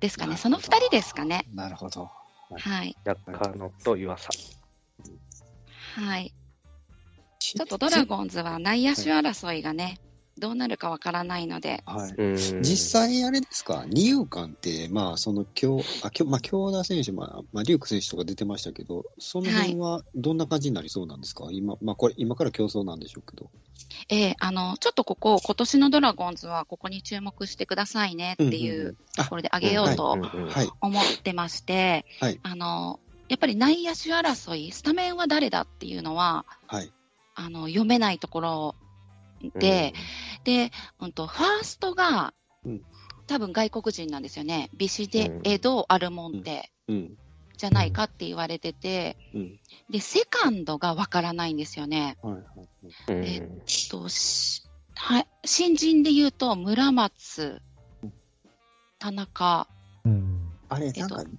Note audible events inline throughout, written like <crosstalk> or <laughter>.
ですかね。その二人ですかね。なるほど。はい。中野と湯浅。はい。ちょっとドラゴンズは内野手争いがね、どうなるかわからないので、はい。うん。実際あれですか、二遊間って、まあ、その、京、あ、京、まあ、京田選手、まあ、まあ、リューク選手とか出てましたけど、その辺はどんな感じになりそうなんですか、今、まあ、これ、今から競争なんでしょうけど。ええあの、ちょっとここ、今年のドラゴンズはここに注目してくださいねっていうところであげようと。思ってまして、はい。あの、やっぱり内野手争い、スタメンは誰だっていうのは、はい。あの、読めないところで、で、うんと、ファーストが、うん多分外国人なんですよね。ビシデうん、エド、アルモンテうん。じゃないかって言われてて、うん。で、セカンドがわからないんですよね。はい。はい。うんえとしはい、新人で言うと、村松、田中、うん。あれ、えっとなんか、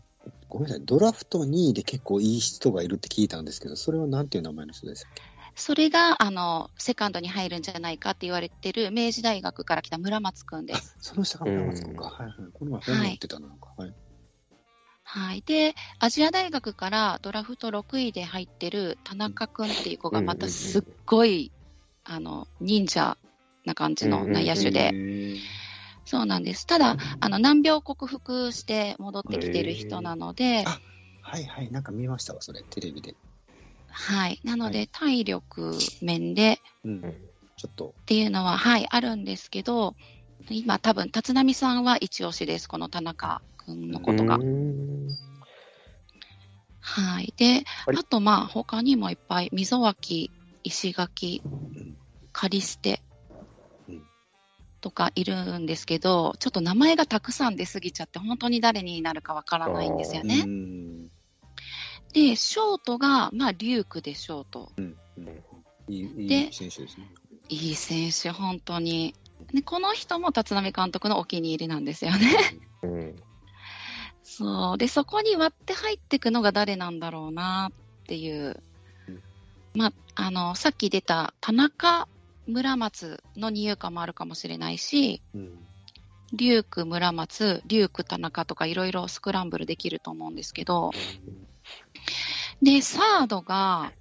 ごめんなさい、ドラフト2位で結構いい人がいるって聞いたんですけど、それはなんていう名前の人ですかそれが、あの、セカンドに入るんじゃないかって言われてる、明治大学から来た村松くんであす。、その下が村松君か。はいはい。この前本持ってたな、なんか。はい。はい。で、アジア大学からドラフト6位で入ってる田中くんっていう子がまたすっごい、あの、忍者な感じの内野手へで。ーそうなんです。ただ、あの、難病を克服して戻ってきてる人なので、あはいはい。なんか見ましたわ、それ、テレビで。はい。なのはで、体力面でうん。ちょっと。っていうのは、はい、あるんですけど、今多分、立浪さんは一押しです。この田中くんのことが。うんはい。で、はいあと、まあ、他にもいっぱい、溝脇、石垣、んカリステうんとかいるんですけど、ちょっと名前がたくさん出すぎちゃって、本当に誰になるかわからないんですようね。ん。で、ショートが、まあ、リュークでショート。うん。うんいい、いでい選手ですね。いい選手、本当に。で、この人も立浪監督のお気に入りなんですよね。うん <laughs> そう。で、そこに割って入っていくのが誰なんだろうなっていううん。まあ、あの、さっき出た田中村松の二遊間もあるかもしれないし、うん。リューク村松、リューク田中とかいろいろスクランブルできると思うんですけど、で、サードが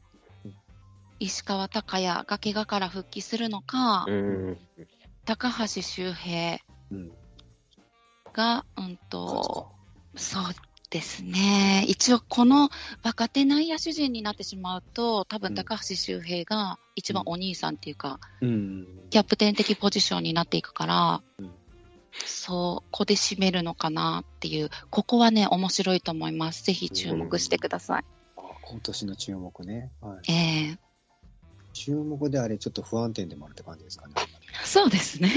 石川昂弥が怪我から復帰するのか、うん高橋周平うん。が、うんと、そうですね。一応この若手内野手陣になってしまうと、多分うん高橋周平が一番お兄さんっていうか、うん。キャプテン的ポジションになっていくから、うんそう、ここで締めるのかなっていう、ここはね、面白いと思います。ぜひ注目してください。あ今年の注目ね。はい。ええ注目であれ、ちょっと不安定でもあるって感じですかね。そうですね。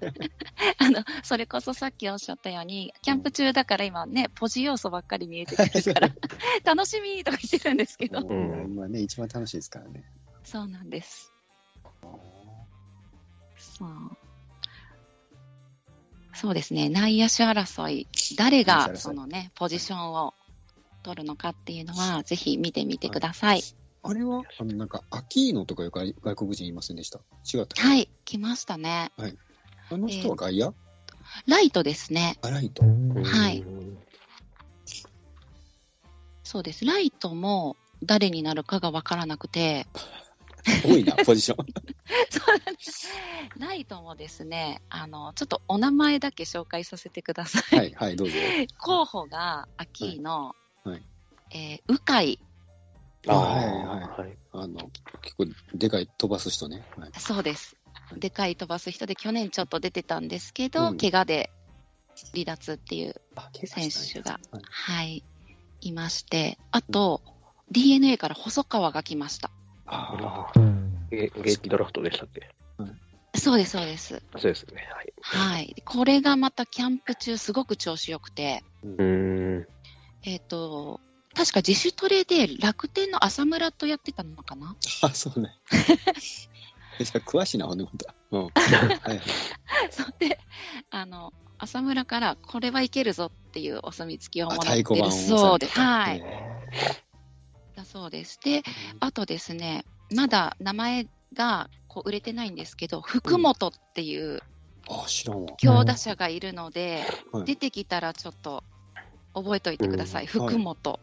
<laughs> あの、それこそさっきおっしゃったように、キャンプ中だから今ね、ポジ要素ばっかり見えてくるから、<laughs> 楽しみとか言ってるんですけど、うん今ね、一番楽しいですからね。そうなんです。そう。そうですね、内野手争い、誰がそのね、ポジションを取るのかっていうのは、ぜひ見てみてください。あれは、あの、なんか、アキーノとかいう外外国人いませんでした？違った？はい、来ましたね。あの人は外野、ライトですね。あ、ライト。はいそうです。ライトも誰になるかがわからなくて、多いな、<laughs> ポジション。そうなんです。ライトもですね、あの、ちょっとお名前だけ紹介させてください。はい、はい、どうぞ。候補が、秋ーの、はいはいえー、鵜飼、あはいあはいはい。あの、結構、でかい飛ばす人ね。はい。そうです。でかい飛ばす人で去年ちょっと出てたんですけど、うん怪我で離脱っていう選手が、はいはい、いまして、あと、DNA から細川が来ました。あうん。ゲゲーキドラフトでしたっけ？そうです、そうです。そうですね。はい。はい。これがまたキャンプ中すごく調子良くて、うん。えっ、と、確か自主トレで楽天の浅村とやってたのかな？あ。あ、そうね。え <laughs> じゃあ詳しいな、ほんで、ほんと。うん。<laughs> はいはい。そうで、あの、浅村からこれはいけるぞっていうお墨付きをもらってるあ太鼓判をそうで、押さはい。だそうです。で、あとですね、まだ名前がこう売れてないんですけど、福本っていうあ、知らんわ。強打者がいるので、はい出てきたらちょっと覚えておいてください。うん福本。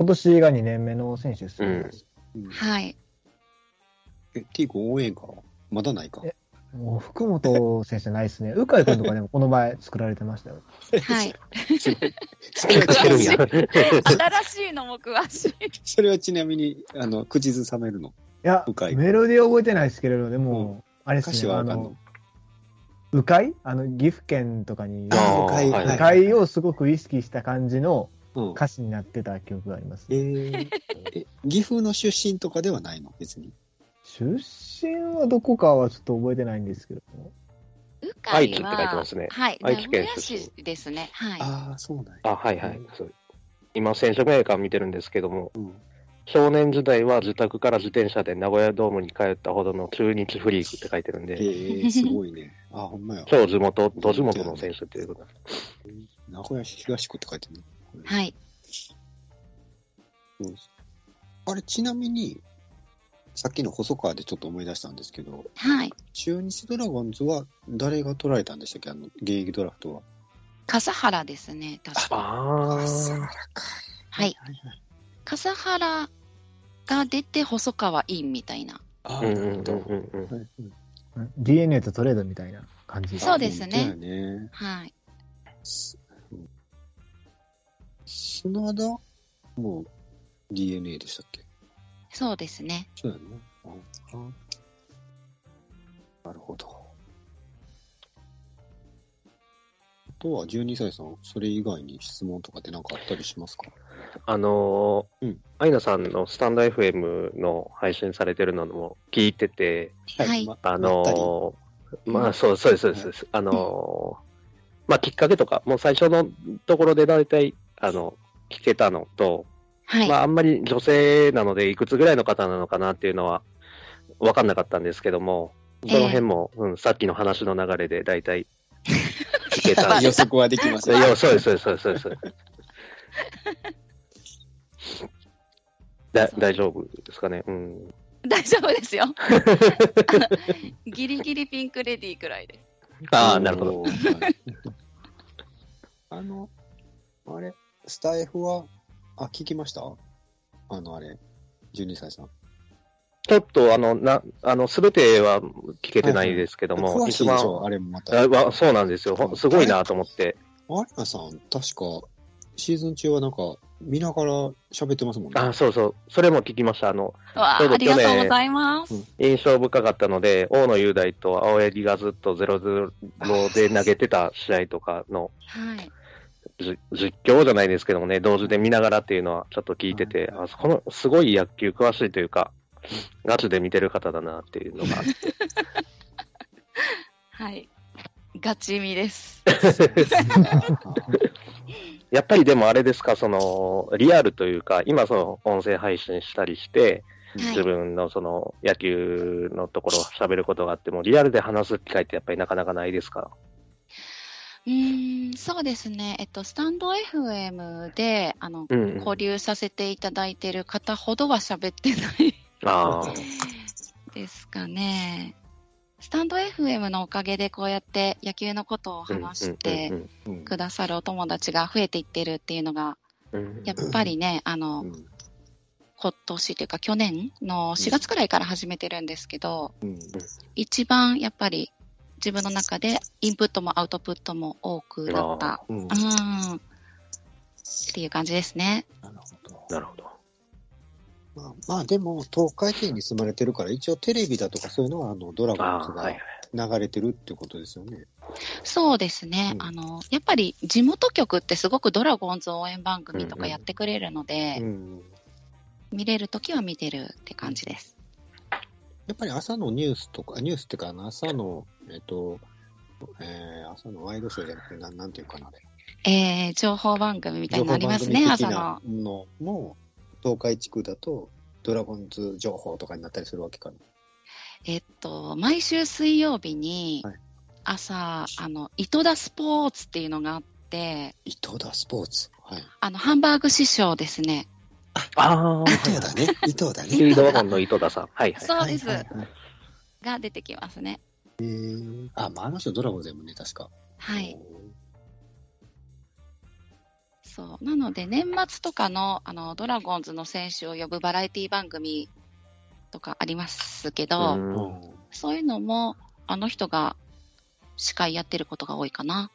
今年が2年目の選手ですはい。え、T 君応援歌はまだないかえもう福本選手ないですね。鵜飼君とかでもこの前作られてましたよ。はい。それ作ってるんや。新しいのも詳しい。それはちなみに、あの、口ずさめるの？いや鵜飼、メロディーは覚えてないですけれど、でも、あれで歌すね、あの？の、。鵜飼？あの、岐阜県とかに、鵜飼をすごく意識した感じのうん。歌詞になってた記憶があります。えーえ、岐阜の出身とかではないの？別に。出身はどこかはちょっと覚えてないんですけども。鵜飼愛知って書いてますねはい。愛知県名古屋出身市ですね。はい。ああ、そうなんや。あ、はいはい。そう今、選手メーカー見てるんですけども、うん。少年時代は自宅から自転車で名古屋ドームに通ったほどの中日フリークって書いてるんえで、ー、すごいね。あ、ほんまや。超地元、ど地元の選手っていうこと名古屋市東区って書いてるね。はい。そうですあれ、ちなみに、さっきの細川でちょっと思い出したんですけど、はい。中日ドラゴンズは誰が取られたんでしたっけ？あの、現役ドラフトは。笠原ですね。確か。あ笠あ。原か。はい。笠原が出て細川インみたいな。ああ、うんうなんるほど。DNA とトレードみたいな感じそうですねね。はい。砂田も DNA でしたっけ？そうですね。そうやね。なるほど。あとは12歳さん、それ以外に質問とかって何かあったりしますか？あのーうんアイナさんのスタンド FM の配信されてるのも聞いてて、はいまあのーまあ、そう、そうです、そうですそうです。あのーまあ、きっかけとか、もう最初のところで大体、あの、聞けたのと、はい。まあ、あんまり女性なので、いくつぐらいの方なのかなっていうのは、分かんなかったんですけども、その辺も、うん、さっきの話の流れで大体、聞けた <laughs> 予測はできますいや、そうです、そうです、そうです、そうです。だ大丈夫ですかね？うん。大丈夫ですよ。<laughs> ギリギリピンクレディーくらいです。ああ、なるほど。あの、あれ、スタイフは、あ、聞きました？あの、あれ、12歳さん。ちょっと、あの、な、あの、すべては聞けてないですけども、詳しいでしょあれもまた。あわそうなんですよ。すごいなと思って。アリナさん、確か、シーズン中はなんか、見ながら喋ってますもんね。あ、そうそう。それ？も聞きました。あの、ありがとうございます。印象深かったので、大野雄大と青柳がずっと0-0で投げてた試合とかのはい。じ実況じゃないですけどもね、同時で見ながらっていうのはちょっと聞いてて、あこのすごい野球詳しいというか、ガチで見てる方だなっていうのがあって。<laughs> はい。ガチ見です。<laughs> やっぱりでもあれですか、その、リアルというか、今その音声配信したりして、はい自分のその野球のところを喋ることがあっても、リアルで話す機会ってやっぱりなかなかないですか？うーん、そうですね。えっと、スタンド FM で、あの、うんうん。交流させていただいてる方ほどは喋ってない。ですかね。スタンド FM のおかげでこうやって野球のことを話してくださるお友達が増えていってるっていうのが、やっぱりね、あの、うん今年というか去年の4月くらいから始めてるんですけど、うん。一番やっぱり自分の中でインプットもアウトプットも多くなった。うんうん。っていう感じですね。なるほど。なるほど。まあ、まあでも、東海圏に住まれてるから、一応テレビだとかそういうのは、あの、ドラゴンズ。が流れてるってことですよね。そうですね。うんあの、やっぱり地元局ってすごくドラゴンズ応援番組とかやってくれるので、うん。見れるときは見てるって感じです。やっぱり朝のニュースとか、ニュースっていうか、朝の、えっと、えー、朝のワイドショーじゃなくて、なんなんていうかな。えー、情報番組みたいになりますね、朝の。なのも、東海地区だと、ドラゴンズ情報とかになったりするわけかな。えっと、毎週水曜日にはい、朝、あの、糸田スポーツっていうのがあって、伊藤田スポーツ？はい。あの、ハンバーグ師匠ですね。ああ、伊藤田ね。伊藤田スピーね。ドワゴンの井戸田さん。はいはい。そうです。が出てきますね。えー、あ、まあ、あの人ドラゴンズやもんね、確か。はい。そう。なので、年末とかの、あの、ドラゴンズの選手を呼ぶバラエティ番組とかありますけど、うそういうのも、あの人が司会やってることが多いかな。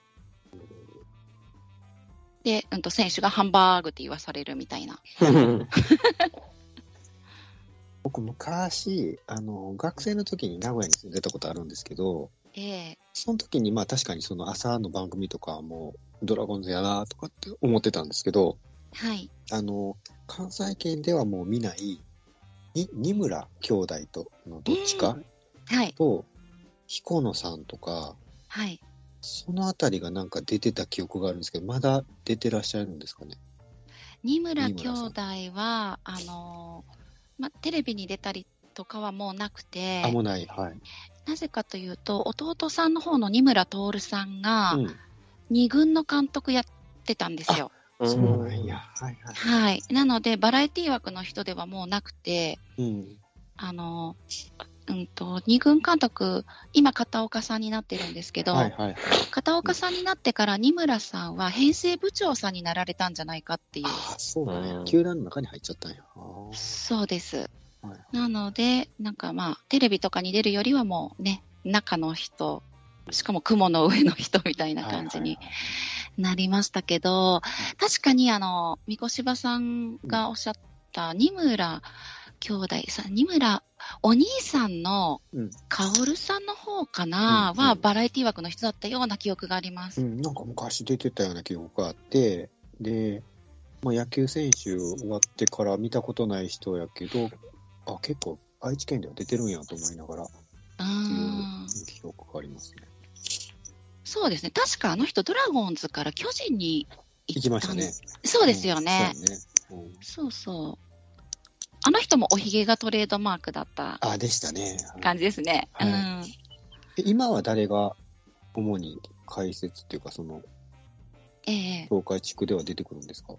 で、うんと、選手がハンバーグって言わされるみたいな。<laughs> 僕、昔、あの、学生の時に名古屋に住んでたことあるんですけど、ええその時に、まあ確かにその朝の番組とかはもうドラゴンズやなとかって思ってたんですけど、はい。あの、関西圏ではもう見ない、に、二村兄弟とのどっちかはい。と、彦野さんとか、はい。そのあたりがなんか出てた記憶があるんですけど、まだ出てらっしゃるんですかね？二村兄弟は、あのーま、テレビに出たりとかはもうなくてあ、、もうない。はい。なぜかというと、弟さんの方の二村徹さんが、うん。二軍の監督やってたんですよ。そうなんや。はいはい。はい。なので、バラエティ枠の人ではもうなくて、うん。あの、うんと、二軍監督、今、片岡さんになってるんですけど、はいはいはい。片岡さんになってから二村さんは編成部長さんになられたんじゃないかっていう。ああ、そうだねうん。球団の中に入っちゃったんや。そうです。はいなので、なんかまあ、テレビとかに出るよりはもうね、中の人、しかも雲の上の人みたいな感じにはいなりましたけど、確かにあの、三越柴さんがおっしゃった二村兄弟さん、二村お兄さんのうん薫さんの方かな、はバラエティ枠の人だったような記憶があります。うん、なんか昔出てたような記憶があって、で、まあ、野球選手終わってから見たことない人やけど、あ、結構愛知県では出てるんやと思いながら、うってんいう記憶がありますね。そうですね。確かあの人ドラゴンズから巨人に行行きましたね。そうですよねうんそうそう。あの人もおひげがトレードマークだったあ、でしたね。感じですね。はいうん。え今は誰が主に解説っていうか、その、ええ東海地区では出てくるんですか？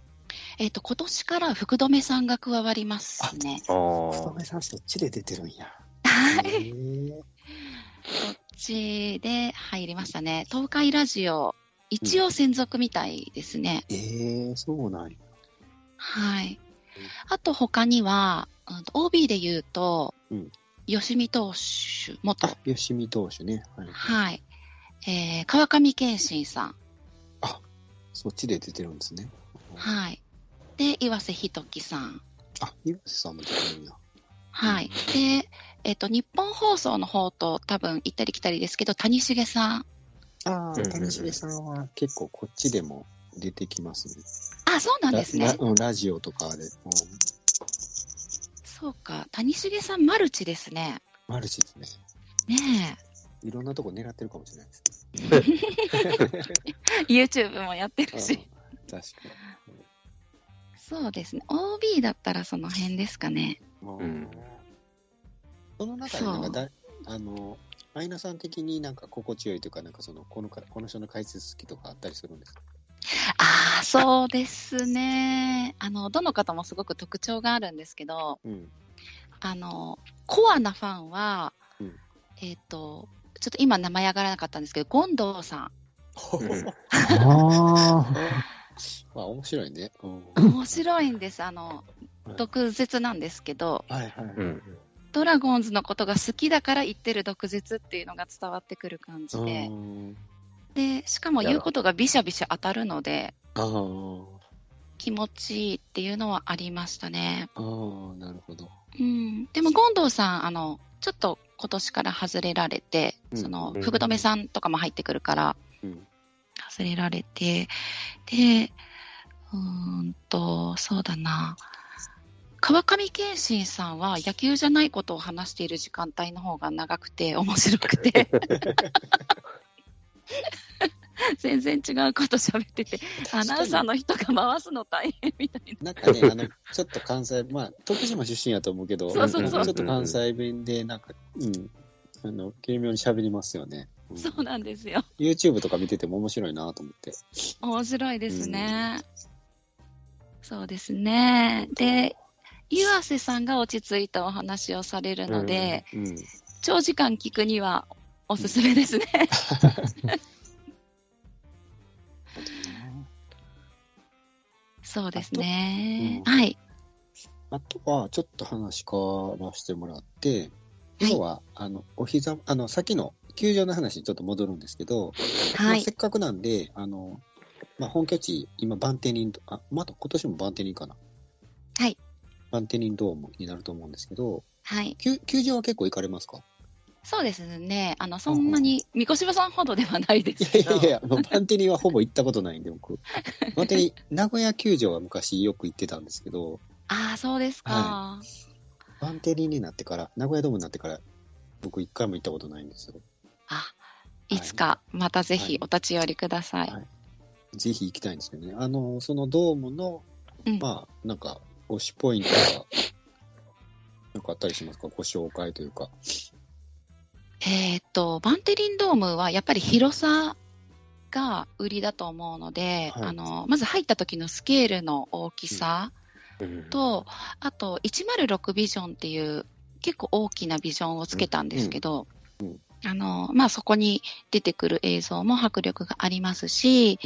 えっ、と、今年から福留さんが加わりますね。あ福留さんそっちで出てるんや。はい。へーこっちで入りましたね。東海ラジオ、一応専属みたいですね。えー、そうなんや。はい。あと他には、うんと OB で言うと、うん吉見投手、元あ、吉見投手ね。はい。はい。えー、川上健信さん。そっちで出てるんですね。はい。で、岩瀬ひときさん。あ、岩瀬さんも出てるんや。はい。で、えっ、と、日本放送の方と多分行ったり来たりですけど、谷繁さん。ああ、谷繁さんは結構こっちでも出てきますね。あ、そうなんですねラ。ラジオとかで。うん、そうか。谷繁さんマルチですね。マルチですね。ねいろんなとこ狙ってるかもしれないですえ。<laughs> YouTube もやってるね。し。うん確かそうですね。OB だったらその辺ですかね。に。うんその中でなんかだ、あの、アイナさん的になんか心地よいというか、なんかその、このか、この人の解説好きとかあったりするんですか？ああ、そうですね。あの、どの方もすごく特徴があるんですけど、うん。あの、コアなファンは、うんえっ、と、ちょっと今名前上がらなかったんですけど、ゴンドウさん。うんあ <laughs> まあ、面白いね。うん。面白いんです。あのはい、毒舌なんですけど、はいはいはい。うんドラゴンズのことが好きだから言ってる毒舌っていうのが伝わってくる感じで、うんで、しかも言うことがビシャビシャ当たるので、気持ちいいっていうのはありましたね。あー、なるほど。うん。でも、ゴンドウさん、あの、ちょっと今年から外れられて、うんそのう、ん福留さんとかも入ってくるから、うん。外れられて、で、うーんと、そうだな。川上健信さんは野球じゃないことを話している時間帯の方が長くて面白くて <laughs> 全然違うこと喋ってて <laughs> アナウンサーの人が回すの大変みたいな。んかね、あの、ちょっと関西、まあ、徳島出身やと思うけど、そうそうそう。ちょっと関西弁で、なんか、うん、あの、軽妙に喋りますよね。うん。なそうなんですよ。YouTube とか見てても面白いなと思って。面白いですね、そうですね。で岩瀬さんが落ち着いたお話をされるので、うん。長時間聞くにはおすすめですね。<laughs> そうですね。うんはい。あとは、ちょっと話変わらせてもらって、はい要は、あの、お膝、あの、さっきの球場の話にちょっと戻るんですけど、まはいあせ。っかくなんで、あの、まあ、本拠地、今、バンテリン、あ、また今年もバンテリンかな？はい。バンテリンドームになると思うんですけど、はい。球球場は結構行かれますか？そうですね。あの、そんなに、三越さんほどではないでいすけど。やいやいや、もうバンテリンはほぼ行ったことないんで、僕。<laughs> バンテリン、名古屋球場は昔よく行ってたんですけど、ああ、そうですか。はバンテリンになってから、名古屋ドームになってから、僕一回も行ったことないんですよ。あ、いつか、またぜひお立ち寄りください。はいぜひ行きたいんですけどね。あの、そのドームの、うんまあ、なんか、推しポイントが、なんかあったりしますか？ご紹介というか。えーっと、バンテリンドームはやっぱり広さが売りだと思うので、はい。あの、まず入った時のスケールの大きさうん。と、あと106ビジョンっていう結構大きなビジョンをつけたんですけど、うん。うん。あの、まあ、そこに出てくる映像も迫力がありますし、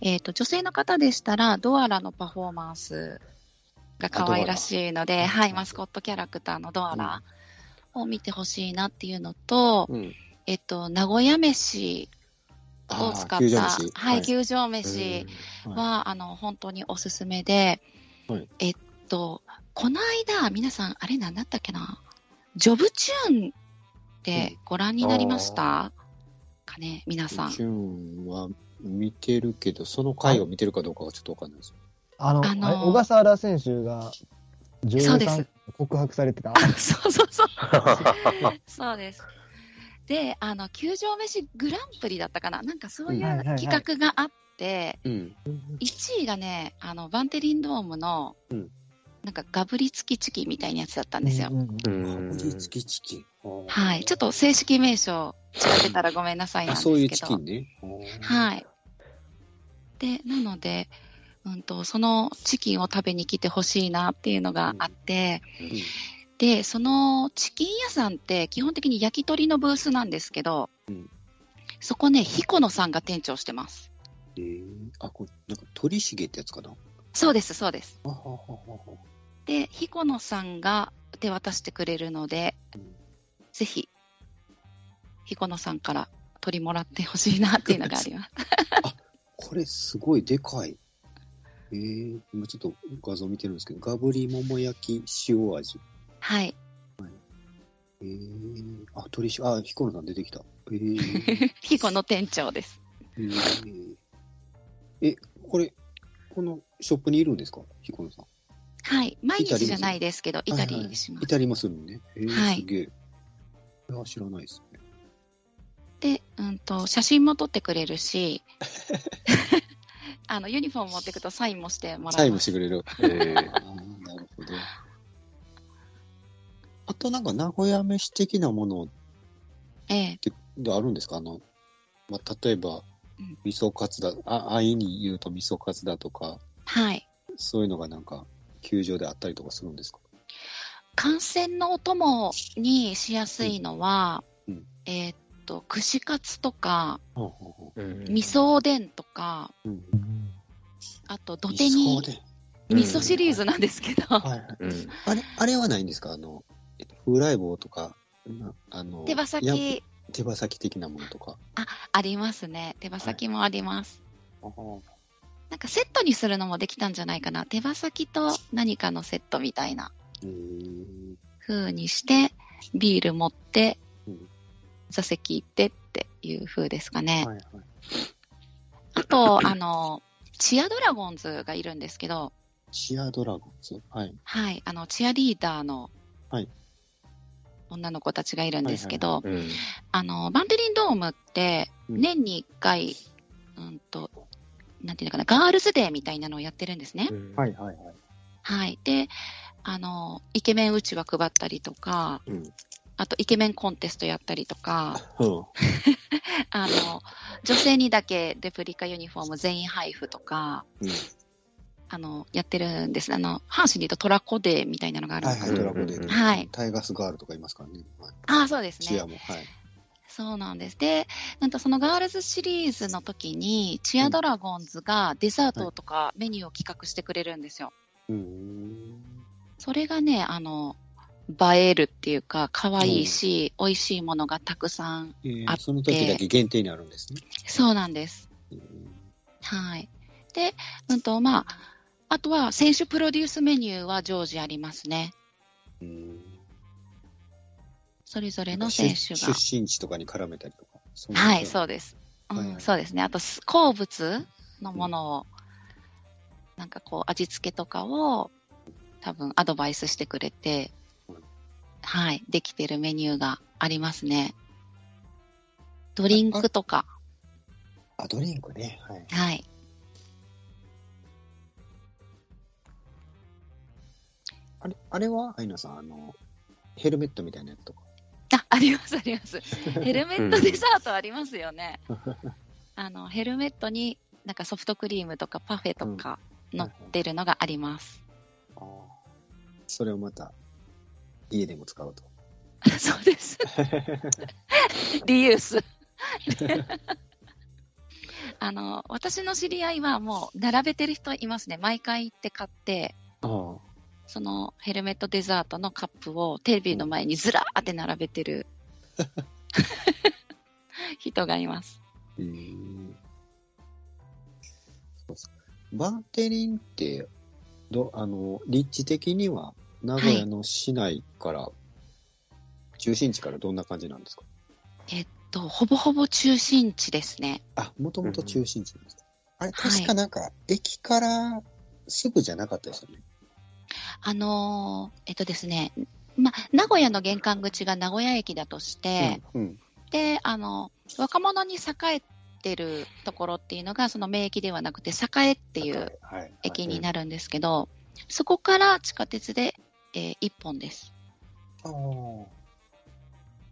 えーっと、女性の方でしたら、ドアラのパフォーマンスが可愛らしいので、はい、マスコットキャラクターのドアラを見てほしいなっていうのと、うん。えっと、名古屋飯を使った、はい、球場飯うんは、あの、本当におすすめで、はい。えっと、この間、皆さん、あれ何だったっけな、ジョブチューンってご覧になりました、かね、皆さん。チューンは見てるけど、その回を見てるかどうかはちょっとわかんないです。あの、あの小笠原選手が女優さんそうです告白されてた。あそうそうそう。そうです。で、あの、球場飯グランプリだったかななんかそういうはいはいはい企画があって、うん。1位がね、あの、バンテリンドームの、うんなんかガブリ付きチキンみたいなやつだったんですよ。うんうんうん味付きチキン。はい。ちょっと正式名称違ってたらごめんなさいなんあ、ですけど。そういうチキンね。はい。で、なので、うんと、そのチキンを食べに来てほしいなっていうのがあって、うんで、そのチキン屋さんって基本的に焼き鳥のブースなんですけど、うんそこね、彦野さんが店長してます。えー、あ、これ、なんか鳥茂ってやつかな？そうです、そうです。あははははで、彦野さんが手渡してくれるので、うんぜひ、彦野さんから取りもらってほしいなっていうのがあります。<laughs> これすごいでかい。えー、今ちょっと画像見てるんですけど、ガブリ桃焼き塩味。はい。えー、あ、鳥し、あ、彦野さん出てきた。<laughs> えー、彦野店長です。えー、え、これ、このショップにいるんですか？彦野さん。はい。毎日じゃないですけど、いたはいはいりしますい。たりもするのね。えー、はいすげえ。いや、知らないですね。で、うんと、写真も撮ってくれるし、<laughs> あの、ユニフォーム持っていくとサインもしてもらサインも。してくれる。なるほど。あとなんか名古屋飯的なものっええ。てあるんですか？あの、まあ、例えばうん、味噌カツだ、あ、あいに言うと味噌カツだとか、はい。そういうのがなんか、球場であったりとかするんですか？観戦のお供にしやすいのは、うんうんえーっと、串カツとか、味噌おでんとか、う。うん。あと土手に味噌シリーズなんですけど、はいはい。うんあれ、あれはないんですか？あの、えっと、風来棒とか、なあの、手羽や先手羽先的なものとか。ありますね。手羽先もあります。あーなんかセットにするのもできたんじゃないかな。手羽先と何かのセットみたいなうーん。風にして、ビール持ってうん、座席行ってっていう風ですかね。はいはい。あと、あの、チアドラゴンズがいるんですけど、チアドラゴンズ？はい。はい、あの、チアリーダーのはい女の子たちがいるんですけど、うんあの、バンテリンドームって、うん年に1回、うんと、なんていうのかな、ガールズデーみたいなのをやってるんですね。うんはいはいはい。はい。で、あの、イケメンうちわ配ったりとか、うん。あとイケメンコンテストやったりとか、うん。<laughs> あの、女性にだけレプリカユニフォーム全員配布とか、うんあの、やってるんです。あの、阪神で言うとトラコデーみたいなのがあるんはいはい、ですよ。ドラゴンでうん。はいタイガースガールとかいますからね。はい、ああ、そうですねチア。も。はい。そうなんです。で、なんとそのガールズシリーズの時に、チアドラゴンズがデザートとかメニューを企画してくれるんですよ。うん。それがね、あの、映えるっていうか、可愛いし、美味しいものがたくさん。えーあってその時だけ限定になるんですね。そうなんです。うんはい。で、うんと、まあ、あとは選手プロデュースメニューは常時ありますね。うんそれぞれの選手が。出身地とかに絡めたりとか。はい、そうです。うんはいはいそうですね。あと、す好物のものを、なんかこう、味付けとかを、多分アドバイスしてくれてうん、はい、できてるメニューがありますね。ドリンクとか、あ、ドリンクね。はい。はい。あれ、あれは？アイナさん、あの、ヘルメットみたいなやつとか？あ、あります、あります。ヘルメットデザートありますよね。<laughs> あの、ヘルメットになんかソフトクリームとかパフェとか乗ってるのがあります。あーそれをまた、家でも使うと。<laughs> そうです。リユース。<laughs> あの、私の知り合いはもう並べてる人いますね。毎回行って買って。そのヘルメットデザートのカップをテレビの前にずらーって並べてる <laughs> 人がいます。うーんそうそうバンテリンって、ど、あの、立地的には、名古屋の市内から、中心地からどんな感じなんですか？えっと、ほぼほぼ中心地ですね。あ、もともと中心地ですか、あれ、はい確かなんか、駅からすぐじゃなかったですよね？あのーえっとですね、ま、名古屋の玄関口が名古屋駅だとして、うん。うん。で、あの、若者に栄えてるところっていうのが、その名駅ではなくて、栄っていうはい、駅になるんですけど、そこから地下鉄で、え1本です。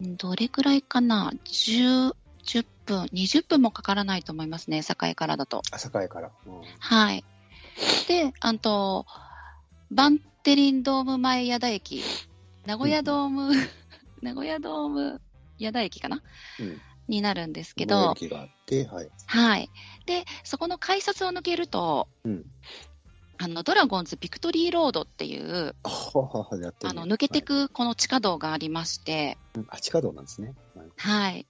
どれくらいかな ?10、10分、20分もかからないと思いますね、栄からだと。朝栄から。うんはい。で、あと、バンテリンドーム前矢田駅、名古屋ドーム、<laughs> 名古屋ドーム矢田駅かな？うん。になるんですけど、り駅があって、はい。はい。で、そこの改札を抜けると、うん。あの、ドラゴンズビクトリーロードっていう、あの、抜けてはいくこの地下道がありまして、うんあ、地下道なんですね。はいはい。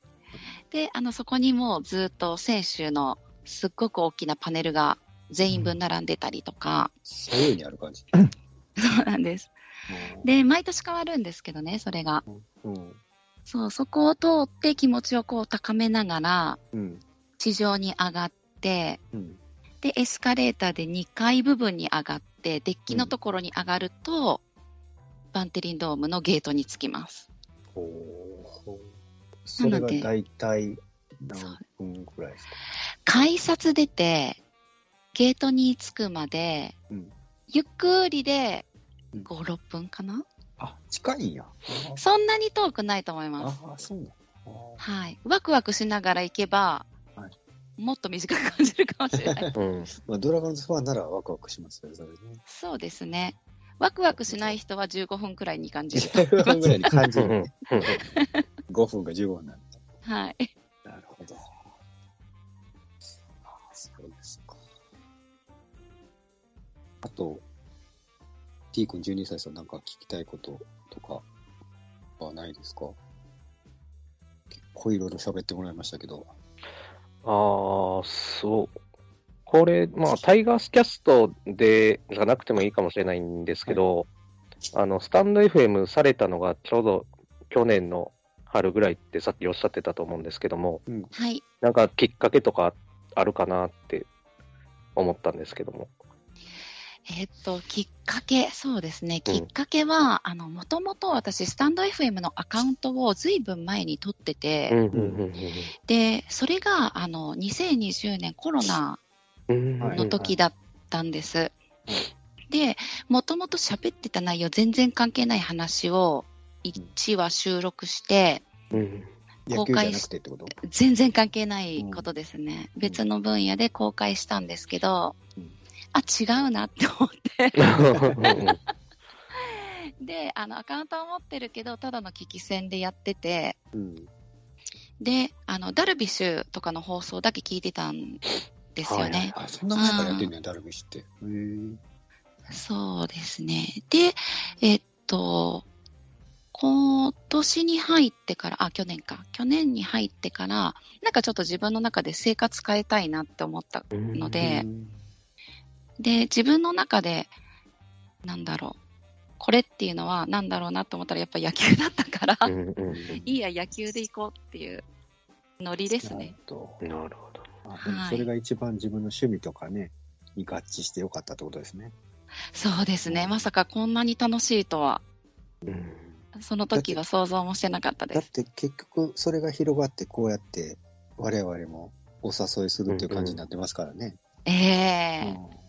で、あの、そこにもうずっと選手のすっごく大きなパネルが全員分並んでたりとか、左右にある感じ。<laughs> そうなんです。で、毎年変わるんですけどね、それが。うん。そう、そこを通って気持ちをこう高めながら、うん。地上に上がって、うん。で、エスカレーターで2階部分に上がって、デッキのところに上がると、バンテリンドームのゲートに着きます。それが大体何分くらいですか？改札出て、ゲートに着くまで、うん。ゆっくりでうん。5、6分かな？あ、近いんや。そんなに遠くないと思います。ああ、そうなんはい。ワクワクしながら行けば、はいもっと短く感じるかもしれない。うん。まあ、ドラゴンズファンならワクワクしますよ、ね。そうですね。ワクワクしない人は15分くらいに感じる。15分ぐらいに感じうんる、ね。5分か15分なんだ。はい。なるほど。あそうですか。あと、T 君12歳さんなんか聞きたいこととかはないですか？結構いろいろ喋ってもらいましたけど。ああ、そう。これ、まあ、タイガースキャストで、じゃなくてもいいかもしれないんですけど、あの、スタンド FM されたのがちょうど去年の春ぐらいってさっきおっしゃってたと思うんですけども、はい。なんかきっかけとかあるかなって思ったんですけども。えーっと、きっかけ、そうですね。きっかけは、あの、もともと私、スタンド FM のアカウントをずいぶん前に取ってて、うんうんで、それが、あの、2020年コロナうんうん。の時だったんです。で、もともと喋ってた内容全然関係ない話を1話収録して、うん野球じゃなくてってこと？全然関係ないことですね。別の分野で公開したんですけど、うんあ、違うなって思って。うんで、あの、アカウントは持ってるけど、ただの聞き戦でやってて、うん。で、あの、ダルビッシュとかの放送だけ聞いてたんですよね。あ、そんな前からやってんねん、ダルビッシュって。そうですね。で、えっと、今年に入ってから、あ、去年か。去年に入ってから、なんかちょっと自分の中で生活変えたいなって思ったので、うんで、自分の中で、なんだろう。これっていうのはなんだろうなと思ったらやっぱ野球だったから、うんうんうん <laughs> いいや、野球で行こうっていうノリですね。となるほど。それが一番自分の趣味とかね、に合致してよかったってことですね。そうですね。まさかこんなに楽しいとは、うんその時は想像もしてなかったです。だって結局それが広がってこうやって我々もお誘いするっていう感じになってますからね。ええうん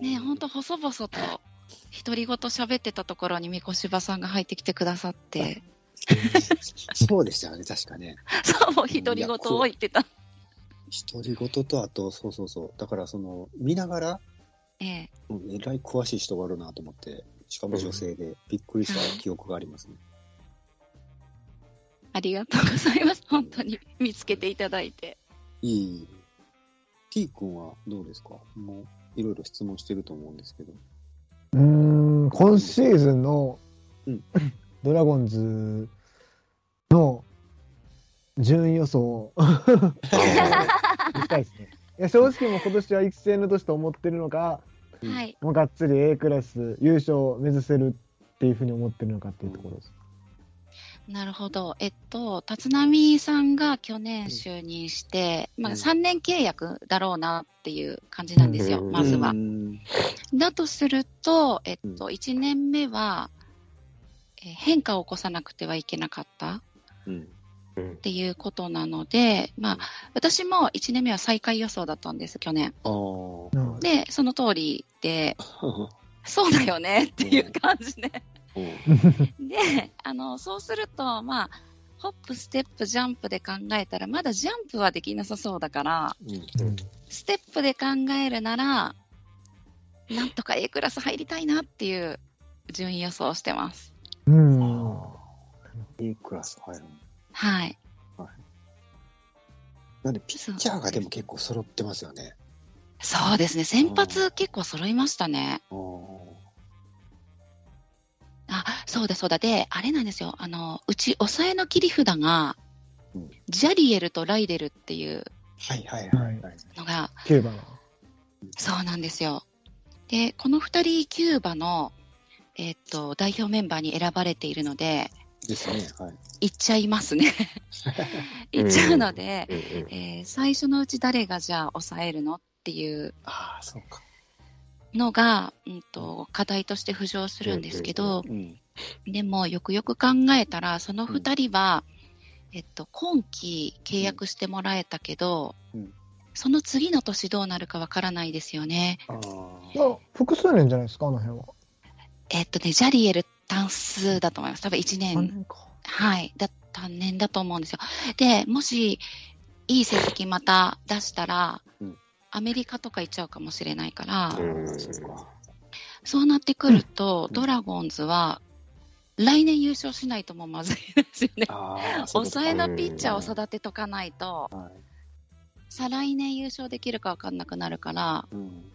ねほんと細々と独り言喋ってたところに三越柴さんが入ってきてくださって、そうでしたよね、確かね。<laughs> そう、独り言を言ってた。独り言とあと、そうそうそう。だからその、見ながら、ええうん、えらい詳しい人があるなと思って、しかも女性でびっくりした記憶がありますね。<laughs> ありがとうございます。本当に見つけていただいて。いいいい。T 君はどうですか？もう、いろいろ質問してると思うんですけど。うーん、今シーズンのうんドラゴンズの順位予想を <laughs> したいですね。いや正直もう今年は育成の年と思ってるのか。もうがっつり A クラス優勝を目指せるっていうふうに思ってるのかっていうところです。なるほど。えっと、立浪さんが去年就任して、まあうん3年契約だろうなっていう感じなんですよ、うんまずはう。んだとすると、えっうんと、1年目は、えー変化を起こさなくてはいけなかったっていうことなので、まあ、私も1年目は最下位予想だったんです、去年。で、その通りで、<laughs> そうだよねっていう感じで。うんで、あの、そうすると、まあ、ホップ、ステップ、ジャンプで考えたら、まだジャンプはできなさそうだから、うんステップで考えるなら、なんとか A クラス入りたいなっていう順位予想をしてます。うん。A クラス入るの。はい。なんで、ピッチャーがでも結構揃ってますよね。そうですね。先発結構揃いましたね。あーあ、そうだそうだ。で、あれなんですよ。あの、うち、抑えの切り札がうん、ジャリエルとライデルっていうはいはいはいはい。のが、キューバの。そうなんですよ。で、この二人キューバの、えっと、代表メンバーに選ばれているので、ですね。はい。行っちゃいますね。<laughs> 行っちゃうので、うんうんえー最初のうち誰がじゃあ抑えるのっていうああ、そうか。のが、うんと、課題として浮上するんですけど、うん。でもよくよく考えたら、その二人は、えっと、今期契約してもらえたけど、うんその次の年どうなるかわからないですよね。あまあ、複数年じゃないですか、あの辺は。えっとね、ジャリエル単数だと思います。多分1年三年か。はい、だった年だと思うんですよ。で、もし、いい成績また出したら、うんアメリカとか行っちゃうかもしれないから。そうなってくると、うんドラゴンズは、来年優勝しないともうまずいですよね。<laughs> 抑えかのピッチャーを育てとかないと、はい。再来年優勝できるか分かんなくなるから、うん。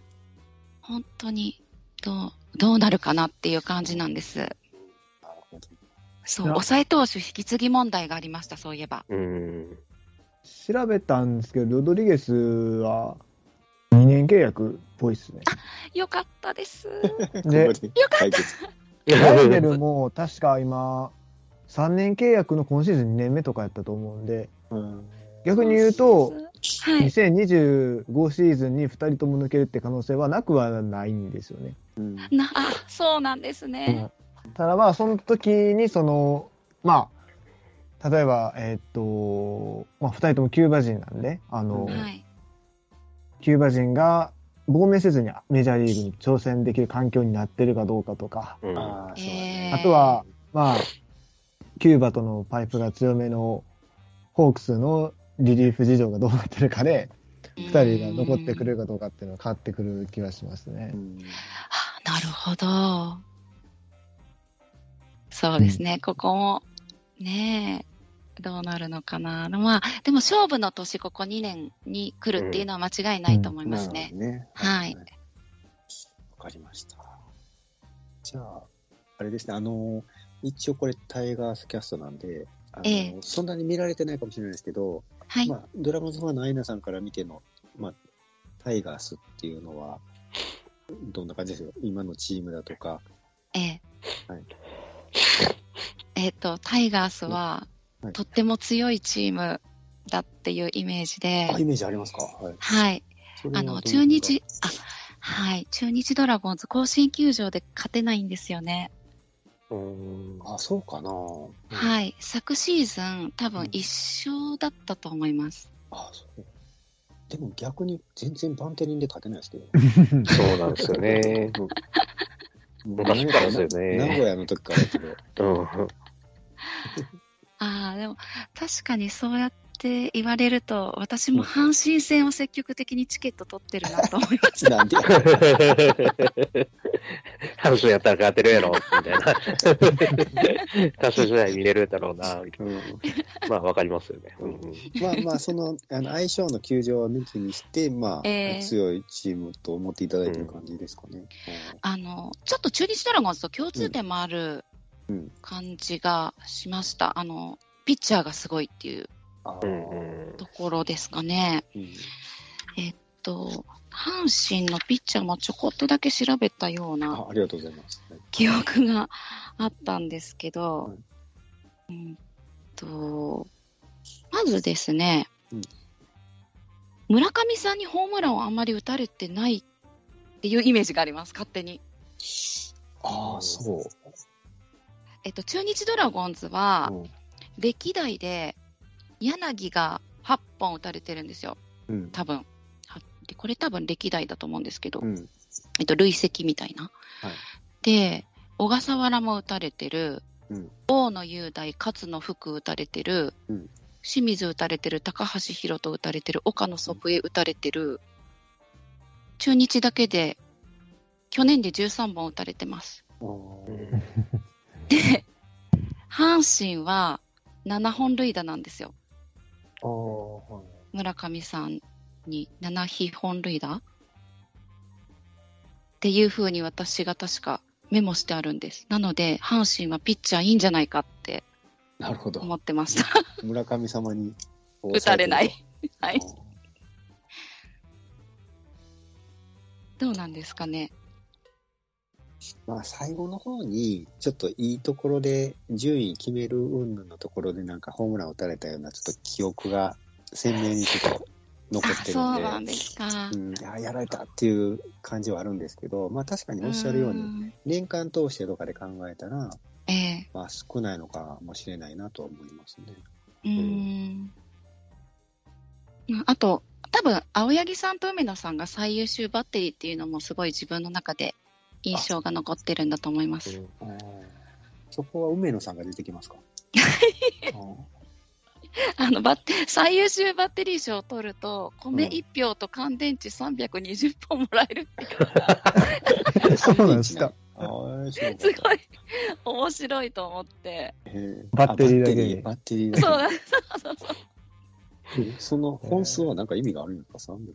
本当にどう、どうなるかなっていう感じなんです。そう、抑え投手引き継ぎ問題がありました、そういえば。うん調べたんですけど、ロドリゲスは2年契約っぽいっすね。よかったです。でここで解決。ライデルも確か今、3年契約の今シーズン2年目とかやったと思うんで、うん。逆に言うと、はい。2025シーズンに2人とも抜けるって可能性はなくはないんですよね。うん。な、あ、そうなんですね。ただまあ、その時に、その、まあ、例えば、えーっと、まあ、2人ともキューバ人なんで、あの、はい。キューバ人が亡命せずにメジャーリーグに挑戦できる環境になってるかどうかとか、うん。あとは、まあ、キューバとのパイプが強めのホークスのリリーフ事情がどうなってるかで、2人が残ってくれるかどうかっていうのは変わってくる気はしますね。う。ん。あなるほど。そうですね、ここも、ねえ、どうなるのかな。まあ、でも勝負の年、ここ2年に来るっていうのは間違いないと思いますね。ね。はいわかりました。じゃあ、あれですね、あの、一応これタイガースキャストなんで、あのええそんなに見られてないかもしれないですけど、はい。まあ、ドラゴンズファンのアイナさんから見ての、まあ、タイガースっていうのは、どんな感じですか今のチームだとか。ええはいえっ、と、タイガースは、はいとっても強いチームだっていうイメージで、あ、イメージありますか？はい。はい。あの、中日、あ、はい。中日ドラゴンズ甲子園球場で勝てないんですよね。うん。あ、そうかな。はい。昨シーズン、多分一勝だったと思います。あ、そう。でも逆に全然バンテリンで勝てないですけど。<laughs> そうなんですよね。<laughs> 昔からですよね名古屋の時からだけど。うん。<laughs> ああ、でも、確かにそうやって言われると、私も阪神戦を積極的にチケット取ってるなと思いました。<laughs> なんで阪神 <laughs> やったら勝てるやろ、みたいな。<laughs> 多数試合見れるだろうな、みたいうんな。まあ、わかりますよね。まあまあ、その、あの相性の球場を抜きにして、まあ、ええ強いチームと思っていただいてる感じですかね。あの、ちょっと中日ドラゴンズと共通点もあるうん感じがしました。あの、ピッチャーがすごいっていう。ところですかね。うんと、阪神のピッチャーもちょこっとだけ調べたようなあありがとうございます。はい記憶があったんですけど、はいうんと、まずですね、うん村上さんにホームランをあんまり打たれてないっていうイメージがあります、勝手に。ああ、そう。えっと、中日ドラゴンズは、うん。歴代で柳が8本打たれてるんですよ、うん。多分。はでこれ多分歴代だと思うんですけど、うん。えっと、累積みたいな。はい。で、小笠原も打たれてる、うん。大野雄大、勝野福打たれてる、うん。清水打たれてる、高橋宏斗打たれてる、岡野祖父江打たれてる、中日だけで、去年で13本打たれてます。<laughs> で、阪神は7本塁打なんですよ。村上さんに7本塁打？っていうふうに私が確かメモしてあるんです。なので、阪神はピッチャーいいんじゃないかってなるほど。思ってました。<laughs> 村上様に打たれない。はい。どうなんですかね。まあ、最後の方に、ちょっといいところで、順位決める云々のところで、なんかホームラン打たれたような、ちょっと記憶が鮮明にちょっと残あ、ってるんで、なんで。うん、あやられたっていう感じはあるんですけど、まあ確かにおっしゃるように、ん年間通してとかで考えたら、ええまあ少ないのかもしれないなとは思いますね。うーん。まああと、多分、青柳さんと梅野さんが最優秀バッテリーっていうのもすごい自分の中で印象が残ってるんだと思います。そこは梅野さんが出てきますか？<laughs> ああの、バッテ、最優秀バッテリー賞を取ると、米1票と乾電池320本もらえる。ー <laughs> そうなんです <laughs> か。すごい面白いと思って。バッテリーだけであバッテリーだけそうなんです。そうそうえその本数はなんか意味があるんですか ?300。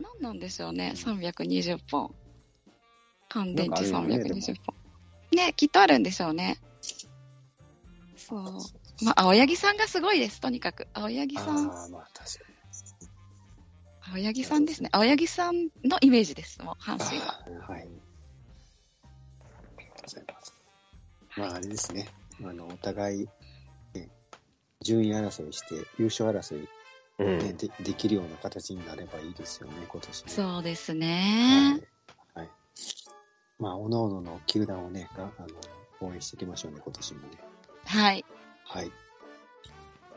何なんでしょうね、320本。乾電池なんかあるよね320本。ね、きっとあるんでしょうね。そう。まあ、青柳さんがすごいです、とにかく。青柳さん、ああ、まあ確か青柳さんですね。青柳さんのイメージです、もう、阪に。神は。はい。ありがとうございます。まああれですね。あの、お互い、ね、順位争いして、優勝争い、うんねでできるような形になればいいですよね、今年ね。そうですね。はい。はい。まあ、おのおのの球団をね、があの応援していきましょうね、今年もね。はい。はい。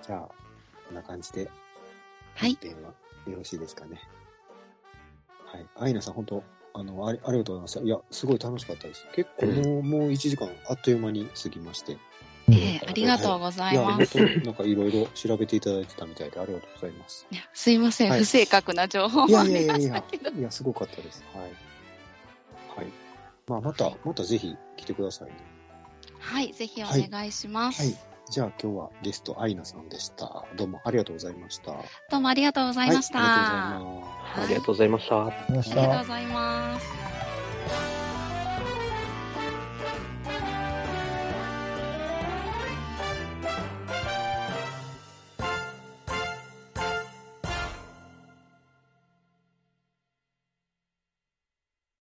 じゃあ、こんな感じで、はい。本編はよろしいですかね。はい。アイナさん、本当あのあり、ありがとうございました。いや、すごい楽しかったです。結構もう、もう1時間あっという間に過ぎまして。ええありがとうございます。当なんかいろいろ調べていただいてたみたいで、ありがとうございます。いやすいません、はい不正確な情報いやいやいやいやいや、すごかったです。はい。はい。まあ、また、またぜひ来てくださいね。はい、ぜひお願いします。はい。じゃあ今日はゲスト、アイナさんでした。どうもありがとうございました。はどうもありがとうございました。はい、ありがとうございます。ありがとうございました。ありがとうございましたありがとうございます。